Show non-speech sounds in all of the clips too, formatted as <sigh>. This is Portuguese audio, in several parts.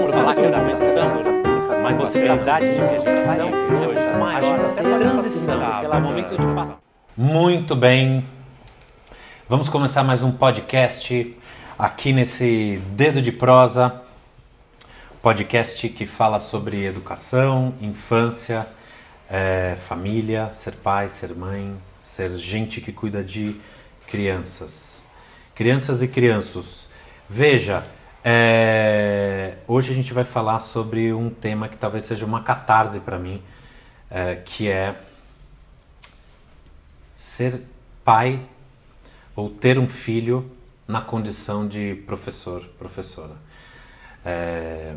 vamos falar que é da medição, mas possibilidade de meditação é muito maior. Até transição, pelo momento de passar. Muito bem. Vamos começar mais um podcast aqui nesse Dedo de Prosa. Podcast que fala sobre educação, infância, é, família, ser pai, ser mãe, ser gente que cuida de crianças. Crianças e crianças. Veja, é, hoje a gente vai falar sobre um tema que talvez seja uma catarse para mim, é, que é ser pai ou ter um filho na condição de professor, professora. É,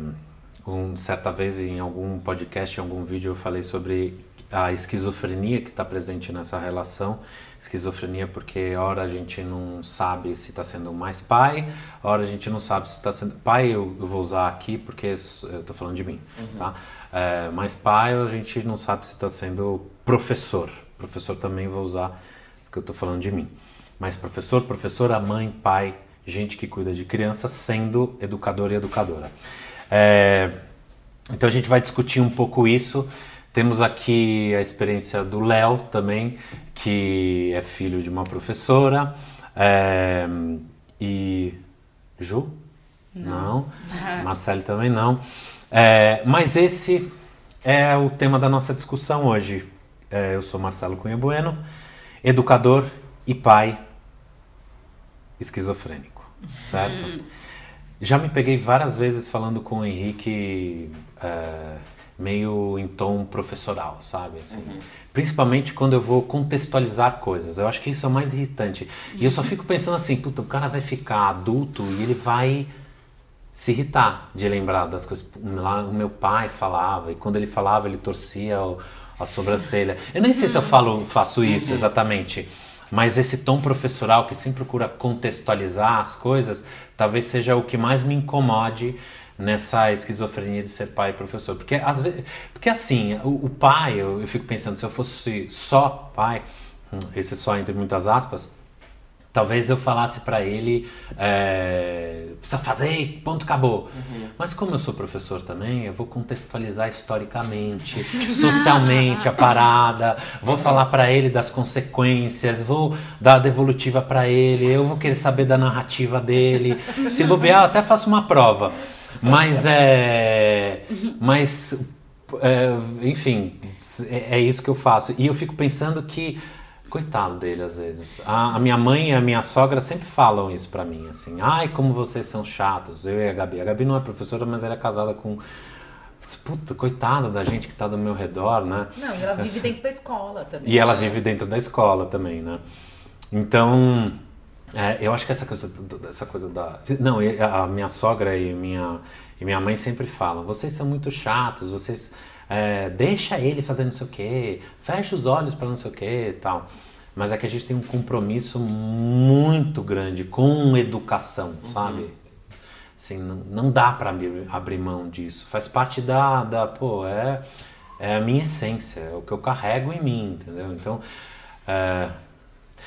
um, certa vez em algum podcast, em algum vídeo, eu falei sobre a esquizofrenia que está presente nessa relação. Esquizofrenia porque hora a gente não sabe se está sendo mais pai, hora a gente não sabe se está sendo... Pai eu, eu, vou usar aqui porque eu estou falando de mim, uhum. tá? É, mas pai a gente não sabe se está sendo professor. Professor também vou usar porque eu estou falando de mim. Mas professor, professora, mãe, pai, gente que cuida de criança sendo educador e educadora. É, então a gente vai discutir um pouco isso. Temos aqui a experiência do Léo também, que é filho de uma professora. É, e. Ju? Não. não. <laughs> Marcelo também não. É, mas esse é o tema da nossa discussão hoje. É, eu sou Marcelo Cunha Bueno, educador e pai esquizofrênico, certo? Hum. Já me peguei várias vezes falando com o Henrique é, meio em tom professoral, sabe? Assim, uhum. Principalmente quando eu vou contextualizar coisas. Eu acho que isso é o mais irritante. E eu só <laughs> fico pensando assim, puta, o cara vai ficar adulto e ele vai se irritar de lembrar das coisas. Lá o meu pai falava, e quando ele falava, ele torcia o, a sobrancelha. Eu nem sei se eu falo, faço isso uhum. exatamente. Mas esse tom professoral que sempre procura contextualizar as coisas, talvez seja o que mais me incomode nessa esquizofrenia de ser pai e professor. Porque, às vezes, porque assim, o, o pai, eu, eu, fico pensando, se eu fosse só pai, hum, esse só entre muitas aspas, talvez eu falasse para ele, é, precisa fazer, ponto, acabou. Uhum. Mas como eu sou professor também, eu vou contextualizar historicamente, <laughs> socialmente a parada, vou falar para ele das consequências, vou dar a devolutiva para ele, eu vou querer saber da narrativa dele. Se bobear, eu até faço uma prova. Mas <laughs> é. Mas. É, enfim, é, é isso que eu faço. E eu fico pensando que. Coitado dele, às vezes. A, a minha mãe e a minha sogra sempre falam isso pra mim, assim. Ai, como vocês são chatos. Eu e a Gabi. A Gabi não é professora, mas ela é casada com. Puta, coitada da gente que tá do meu redor, né? Não, e ela vive dentro da escola também. E ela vive dentro da escola também, né? Então. É, eu acho que essa coisa, essa coisa da. Não, a minha sogra e minha, e minha mãe sempre falam: vocês são muito chatos, vocês. É, deixa ele fazer não sei o quê, fecha os olhos para não sei o quê e tal. Mas é que a gente tem um compromisso muito grande com educação, uhum. sabe? Assim, não, não dá para abrir, abrir mão disso. Faz parte da, da pô, é, é a minha essência, é o que eu carrego em mim, entendeu? Então, é,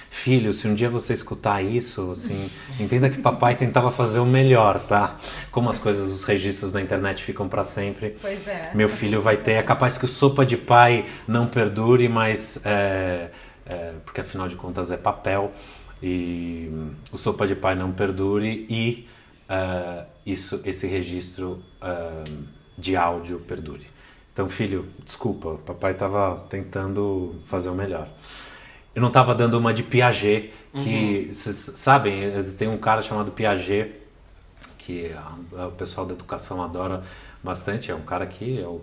Filho, se um dia você escutar isso, assim, entenda que papai tentava fazer o melhor, tá? Como as coisas, os registros na internet ficam para sempre. Pois é. Meu filho vai ter. É capaz que o sopa de pai não perdure, mas. É, é, porque afinal de contas é papel. E o sopa de pai não perdure e uh, isso, esse registro uh, de áudio perdure. Então, filho, desculpa, papai estava tentando fazer o melhor eu não estava dando uma de Piaget, que, uhum. vocês sabem, tem um cara chamado Piaget, que a, a, o pessoal da educação adora bastante, é um cara que é o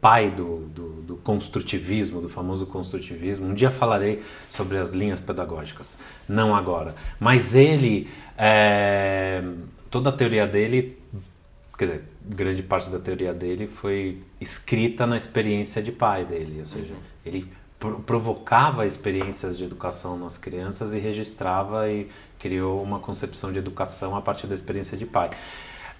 pai do, do, do, construtivismo, do famoso construtivismo. Um dia falarei sobre as linhas pedagógicas, não agora. Mas ele, é, toda a teoria dele, quer dizer, grande parte da teoria dele foi escrita na experiência de pai dele, ou seja, ele provocava experiências de educação nas crianças e registrava e criou uma concepção de educação a partir da experiência de pai.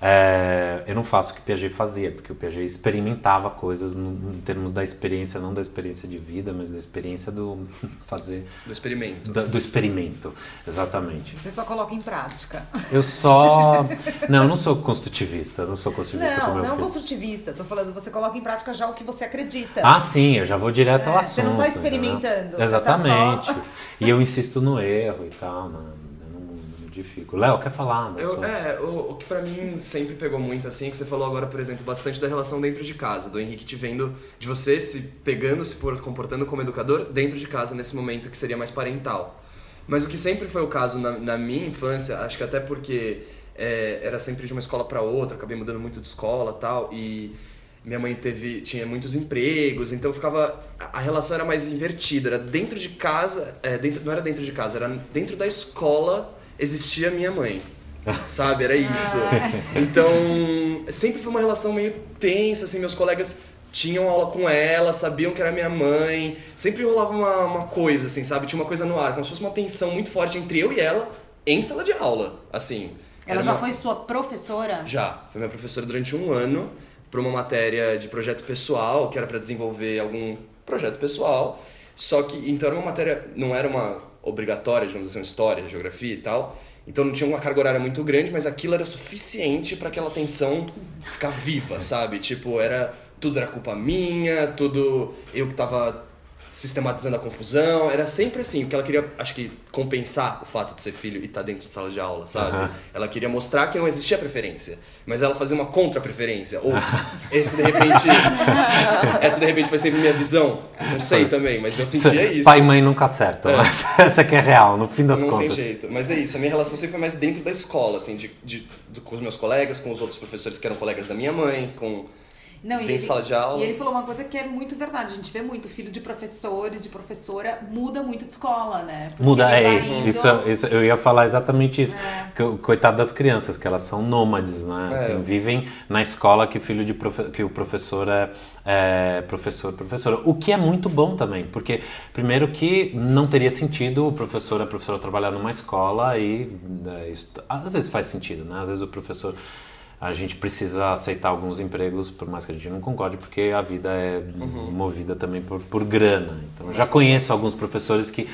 É, eu não faço o que o Piaget fazia, porque o Piaget experimentava coisas no, em termos da experiência, não da experiência de vida, mas da experiência do <laughs> fazer. Do experimento. Do, do experimento, exatamente. Você só coloca em prática. Eu só. <laughs> Não, eu não sou construtivista, não sou construtivista. Não, como eu não fiz. construtivista. Tô falando, você coloca em prática já o que você acredita. Ah, sim, eu já vou direto ao É, assunto. você não tá experimentando, você tá Exatamente. só- E eu insisto no erro e tal, não, modifico. Léo, quer falar? Eu, é, o, o que pra mim sempre pegou muito, assim, que você falou agora, por exemplo, bastante da relação dentro de casa, do Henrique te vendo, de você se pegando, se por- comportando como educador dentro de casa, nesse momento que seria mais parental. Mas o que sempre foi o caso na, na minha infância, acho que até porque é, era sempre de uma escola para outra, acabei mudando muito de escola tal, e minha mãe teve tinha muitos empregos, então ficava a a relação era mais invertida, era dentro de casa, é, dentro, não era dentro de casa, era dentro da escola existia minha mãe. Sabe, era isso. Então, sempre foi uma relação meio tensa, assim, meus colegas tinham aula com ela, sabiam que era minha mãe, sempre rolava uma, uma coisa, assim, sabe? Tinha uma coisa no ar, como se fosse uma tensão muito forte entre eu e ela em sala de aula, assim. Ela Era já uma- foi sua professora? já, foi minha professora durante um ano para uma matéria de projeto pessoal, que era para desenvolver algum projeto pessoal. Só que, então era uma matéria, não era uma obrigatória, digamos assim, história, geografia e tal. Então não tinha uma carga horária muito grande, mas aquilo era suficiente para aquela tensão ficar viva, sabe? Tipo, era tudo era culpa minha, tudo eu que tava sistematizando a confusão, era sempre assim, porque ela queria, acho que, compensar o fato de ser filho e estar dentro de sala de aula, sabe? Aham. Ela queria mostrar que não existia preferência, mas ela fazia uma contra-preferência. Ou esse de repente. <laughs> essa de repente foi sempre minha visão. Não sei também, mas eu sentia isso. Pai e mãe nunca acertam, É. mas <laughs> essa que é real, no fim das não contas. tem jeito. Mas é isso, a minha relação sempre foi mais dentro da escola, assim, de, de, do- com os meus colegas, com os outros professores que eram colegas da minha mãe, com. Não, Dentro de sala de aula. E ele falou uma coisa que é muito verdade. A gente vê muito filho de professor e de professora muda muito de escola, né? Porque Muda, ele é indo- isso, isso. Eu ia falar exatamente isso. É. Que, o- coitado das crianças, que elas são nômades, né? É. Assim, vivem na escola que, filho de profe- que o professor é, é professor, professora. O que é muito bom também, porque, primeiro, que não teria sentido o professor, a professora trabalhar numa escola e. é, isso- às vezes faz sentido, né? Às vezes o professor. A gente precisa aceitar alguns empregos, por mais que a gente não concorde, porque a vida é movida também por, por grana. Então, eu já conheço alguns professores que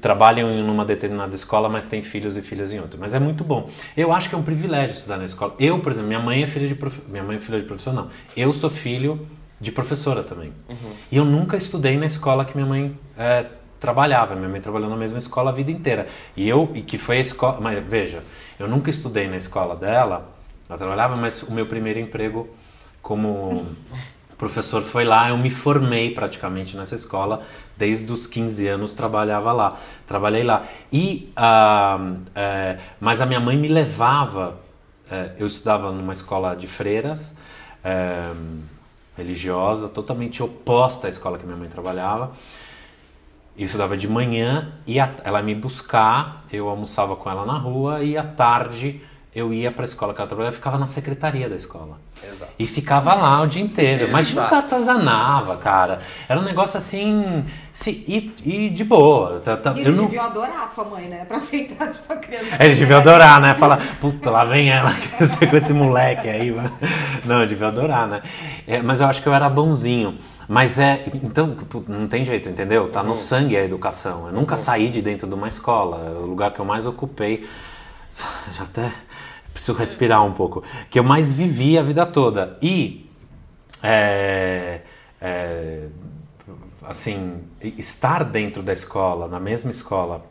trabalham em uma determinada escola, mas têm filhos e filhas em outra. Mas é muito bom. Eu acho que é um privilégio estudar na escola. Eu, por exemplo, minha mãe é filha de profe... minha mãe é filha de professor, não. Eu sou filho de professora também. E eu nunca estudei na escola que minha mãe eh, trabalhava. Minha mãe trabalhou na mesma escola a vida inteira. E eu, e que foi a escola. Mas veja, eu nunca estudei na escola dela. Ela trabalhava, mas o meu primeiro emprego como professor foi lá. Eu me formei praticamente nessa escola. Desde os 15 anos trabalhava lá. Trabalhei lá. E, ah, eh, mas a minha mãe me levava. eh, eu estudava numa escola de freiras. eh, religiosa, totalmente oposta à escola que minha mãe trabalhava. Eu estudava de manhã, e ela ia me buscar, eu almoçava com ela na rua e à tarde eu ia para a escola que ela trabalhava, eu ficava na secretaria da escola. Exato. E ficava lá o dia inteiro. Mas Exato. nunca atazanava, cara. Era um negócio assim. Se, e, e de boa. Tá- tá- E eu eles não- deviam adorar a sua mãe, né? Pra aceitar, <laughs> tipo, a criança. eles deviam adorar, né? Falar, puta, lá vem ela <laughs> com esse moleque aí. mano. Não, deviam adorar, né? É, mas eu acho que eu era bonzinho. Mas é. Então, não tem jeito, entendeu? Tá no sangue a educação. Eu nunca saí de dentro de uma escola. É o lugar que eu mais ocupei. Já até preciso respirar um pouco. Que eu mais vivi a vida toda. E. é, é, assim, estar dentro da escola, na mesma escola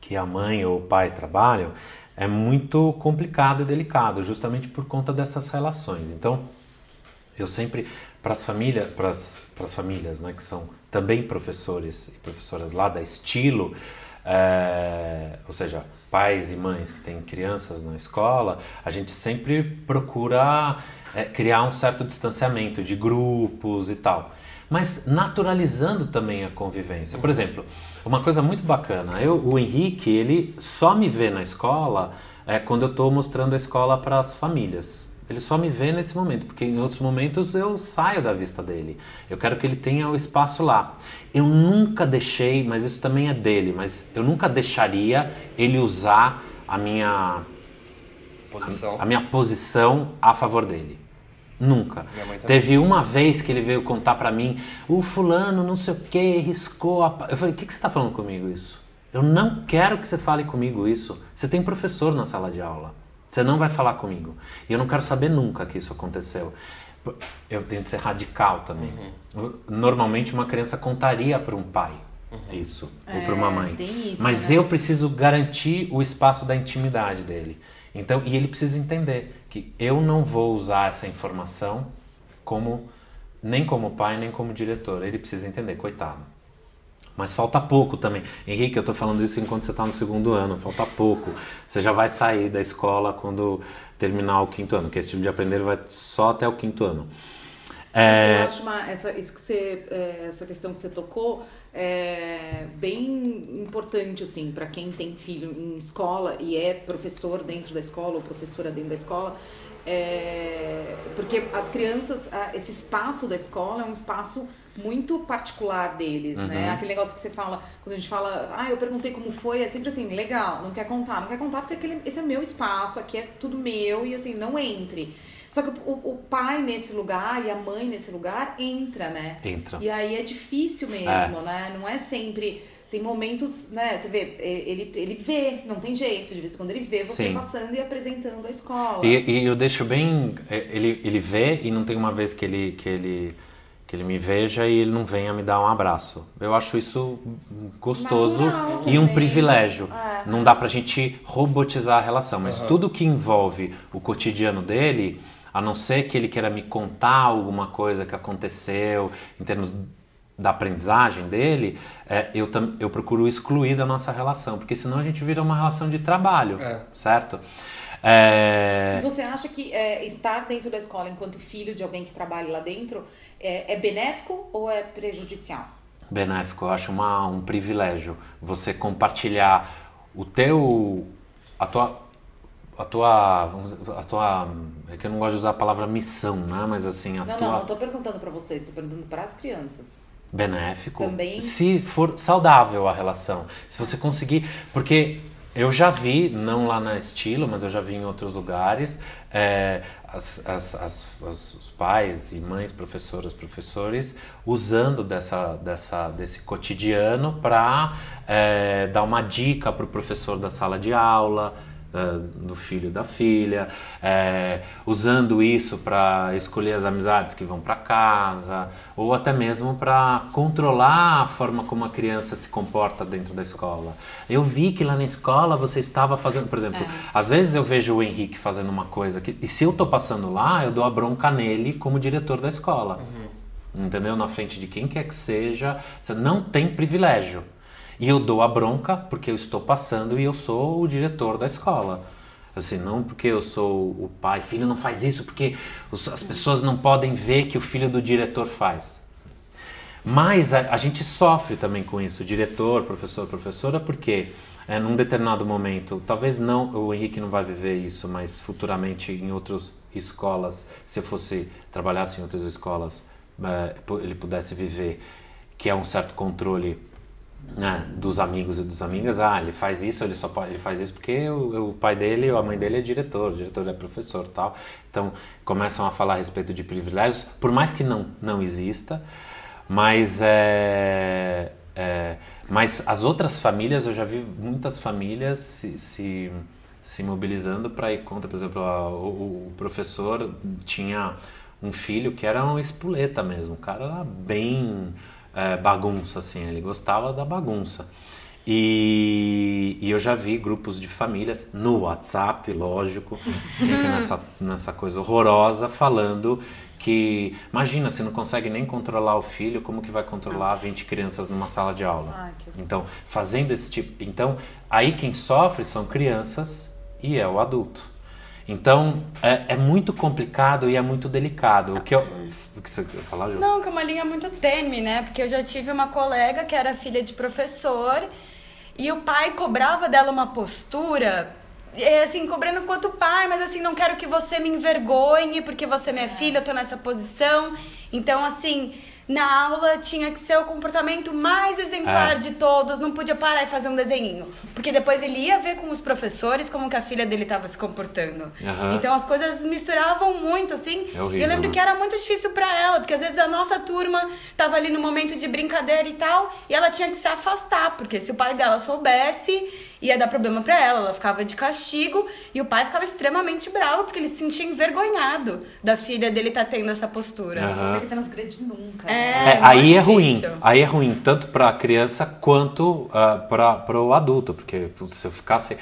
que a mãe ou o pai trabalham, é muito complicado e delicado, justamente por conta dessas relações. Então, eu sempre para as famílias, para as famílias, né, que são também professores e professoras lá da Estilo, é, ou seja, pais e mães que têm crianças na escola, a gente sempre procura é, criar um certo distanciamento de grupos e tal, mas naturalizando também a convivência. Por exemplo, uma coisa muito bacana, eu, o Henrique, ele só me vê na escola é, quando eu estou mostrando a escola para as famílias. Ele só me vê nesse momento, porque em outros momentos eu saio da vista dele. Eu quero que ele tenha o espaço lá. Eu nunca deixei, mas isso também é dele, mas eu nunca deixaria ele usar a minha Posição. a minha posição a favor dele. Nunca. Teve uma vez que ele veio contar pra mim, o fulano não sei o que, riscou a... pa-" Eu falei, o que, que você tá falando comigo isso? Eu não quero que você fale comigo isso. Você tem professor na sala de aula. Você não vai falar comigo. E eu não quero saber nunca que isso aconteceu. Eu tenho que ser radical também. Uhum. Normalmente uma criança contaria para um pai isso, ou para uma É, mãe. tem isso, Mas né? eu preciso garantir o espaço da intimidade dele. Então, e ele precisa entender que eu não vou usar essa informação como nem como pai, nem como diretor. Ele precisa entender, coitado. Mas falta pouco também. Henrique, eu tô falando isso enquanto você tá no segundo ano, falta pouco. Você já vai sair da escola quando terminar o quinto ano, que esse tipo de aprender vai só até o quinto ano. É, Eu acho uma, essa, isso que você, é, essa questão que você tocou é bem importante assim para quem tem filho em escola e é professor dentro da escola ou professora dentro da escola, é, porque as crianças, esse espaço da escola é um espaço muito particular deles, né? Aquele negócio que você fala, quando a gente fala, ah, eu perguntei como foi, é sempre assim, legal, não quer contar, não quer contar porque aquele, esse é meu espaço, aqui é tudo meu e assim, não entre. Só que o, o pai nesse lugar e a mãe nesse lugar entra, né? Entra. E aí é difícil mesmo, É. né? Não é sempre. Tem momentos, né? Você vê, é, ele, ele vê, não tem jeito. De vez em quando ele vê você Sim. passando e apresentando a escola. E, e eu deixo bem. é, Ele, ele vê e não tem uma vez que ele, que, ele, que ele me veja e ele não venha me dar um abraço. Eu acho isso gostoso Natural e um privilégio. É. Não dá pra gente robotizar a relação, mas tudo que envolve o cotidiano dele, a não ser que ele queira me contar alguma coisa que aconteceu em termos da aprendizagem dele, é, eu, eu procuro excluir da nossa relação, porque senão a gente vira uma relação de trabalho, É. certo? É, E você acha que é, estar dentro da escola enquanto filho de alguém que trabalha lá dentro é, é benéfico ou é prejudicial? benéfico, eu acho uma, um privilégio você compartilhar o teu a tua a tua vamos dizer, a tua é que eu não gosto de usar a palavra missão, né? Mas assim, a Não, tua não, não tô perguntando pra vocês, tô perguntando para as crianças. Benéfico, Também- se for saudável a relação, se você conseguir, porque eu já vi, não lá na Estilo, mas eu já vi em outros lugares, é, as, as, as- os pais e mães, professoras, professores, usando dessa, dessa, desse cotidiano para dar uma dica para o professor da sala de aula, do filho da filha, é, usando isso para escolher as amizades que vão para casa, ou até mesmo para controlar a forma como a criança se comporta dentro da escola. Eu vi que lá na escola você estava fazendo, por exemplo, às vezes eu vejo o Henrique fazendo uma coisa que, e se eu tô passando lá, eu dou a bronca nele como diretor da escola. Entendeu? Na frente de quem quer que seja, você não tem privilégio. E eu dou a bronca porque eu estou passando e eu sou o diretor da escola. Assim, não porque eu sou o pai, filho não faz isso porque as pessoas não podem ver que o filho do diretor faz. Mas a, a gente sofre também com isso, diretor, professor, professora, porque é, num determinado momento, talvez não, o Henrique não vai viver isso, mas futuramente em outras escolas, se eu fosse trabalhasse em outras escolas, é, ele pudesse viver, que é um certo controle né, dos amigos e das amigas, ah, ele faz isso, ele só pode, ele faz isso porque o, o pai dele ou a mãe dele é diretor, o diretor é professor, tal. Então começam a falar a respeito de privilégios, por mais que não não exista, mas é, é, mas as outras famílias eu já vi muitas famílias se, se, se mobilizando para ir contra, por exemplo, a- o, o professor tinha um filho que era um espoleta mesmo, o cara era bem é, bagunça, assim, ele gostava da bagunça. E, e eu já vi grupos de famílias no WhatsApp, lógico, <laughs> sempre nessa, nessa coisa horrorosa, falando que, imagina, você não consegue nem controlar o filho, como que vai controlar 20 crianças numa sala de aula? Ai. Então, fazendo esse tipo. Então, aí quem sofre são crianças e é o adulto. Então, é, é muito complicado e é muito delicado. O que, eu, o que você quer falar, Ju? Não, que é uma linha muito tênue, né? Porque eu já tive uma colega que era filha de professor e o pai cobrava dela uma postura, é, assim, cobrando quanto pai, mas assim, não quero que você me envergonhe porque você é minha filha, eu tô nessa posição. Então, assim, na aula tinha que ser o comportamento mais exemplar É. de todos, não podia parar e fazer um desenho. Porque depois ele ia ver com os professores como que a filha dele estava se comportando. Aham. Então as coisas misturavam muito, assim. É horrível, e eu lembro né? que era muito difícil pra ela, porque às vezes a nossa turma tava ali no momento de brincadeira e tal, e ela tinha que se afastar, porque se o pai dela soubesse, ia dar problema pra ela, ela ficava de castigo, e o pai ficava extremamente bravo, porque ele se sentia envergonhado da filha dele estar tendo essa postura. Aham. Você que transgrede nunca. É, né? É, aí é muito ruim. difícil. Aí é ruim tanto para a criança quanto para o adulto, porque se eu ficasse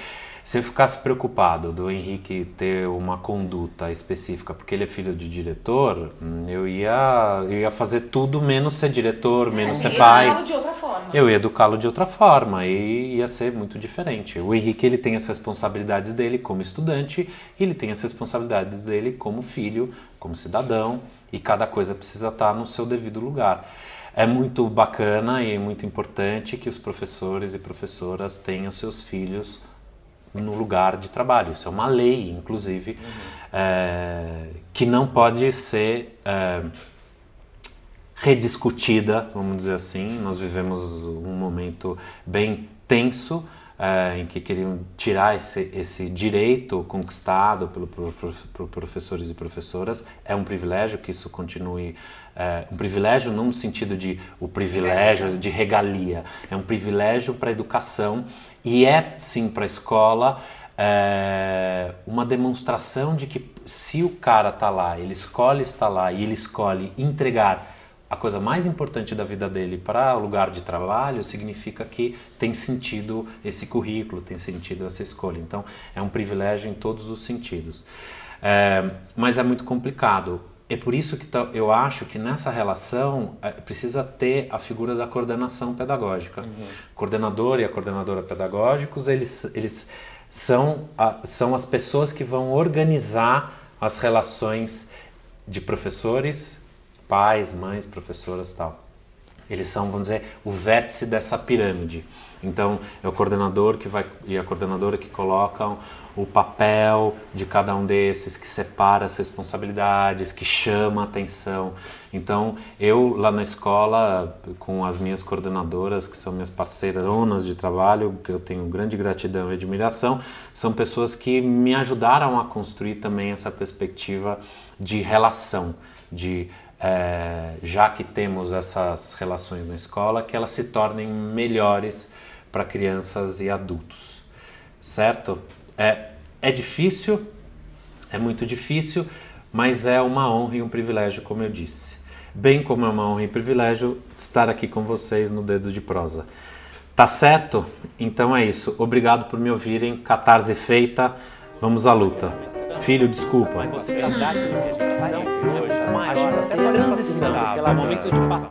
se eu ficasse preocupado do Henrique ter uma conduta específica, porque ele é filho de diretor, hum, eu ia eu ia fazer tudo menos ser diretor, menos Assim, ser pai. educá-lo de outra forma. Eu ia educá-lo de outra forma e ia ser muito diferente. O Henrique ele tem as responsabilidades dele como estudante e ele tem as responsabilidades dele como filho, como cidadão e cada coisa precisa estar no seu devido lugar. É muito bacana e muito importante que os professores e professoras tenham seus filhos no lugar de trabalho. Isso é uma lei, inclusive, é, que não pode ser é, rediscutida, vamos dizer assim. Nós vivemos um momento bem tenso eh, em que queriam tirar esse, esse direito conquistado pelo, por, professores e professoras. É um privilégio que isso continue. eh, um privilégio não no sentido de o privilégio de regalia, é um privilégio para a educação e é sim para a escola é, uma demonstração de que se o cara tá lá, ele escolhe estar lá e ele escolhe entregar a coisa mais importante da vida dele para o lugar de trabalho, significa que tem sentido esse currículo, tem sentido essa escolha. Então, é um privilégio em todos os sentidos. É, mas é muito complicado. É por isso que eu acho que nessa relação é, precisa ter a figura da coordenação pedagógica. O coordenador e a coordenadora pedagógicos, eles, eles são, a- são as pessoas que vão organizar as relações de professores, pais, mães, professoras tal. Eles são, vamos dizer, o vértice dessa pirâmide. Então, é o coordenador que vai e a coordenadora que colocam o papel de cada um desses, que separa as responsabilidades, que chama a atenção. Então, eu lá na escola, com as minhas coordenadoras, que são minhas parceironas de trabalho, que eu tenho grande gratidão e admiração, são pessoas que me ajudaram a construir também essa perspectiva de relação, de é, já que temos essas relações na escola, que elas se tornem melhores para crianças e adultos, certo? É, é difícil, é muito difícil, mas é uma honra e um privilégio, como eu disse. Bem como é uma honra e privilégio estar aqui com vocês no Dedo de Prosa. Tá certo? Então é isso. Obrigado por me ouvirem. Catarse feita. Vamos à luta. Filho, desculpa. possibilidade de é muito maior, até transição, aquele momento de passar.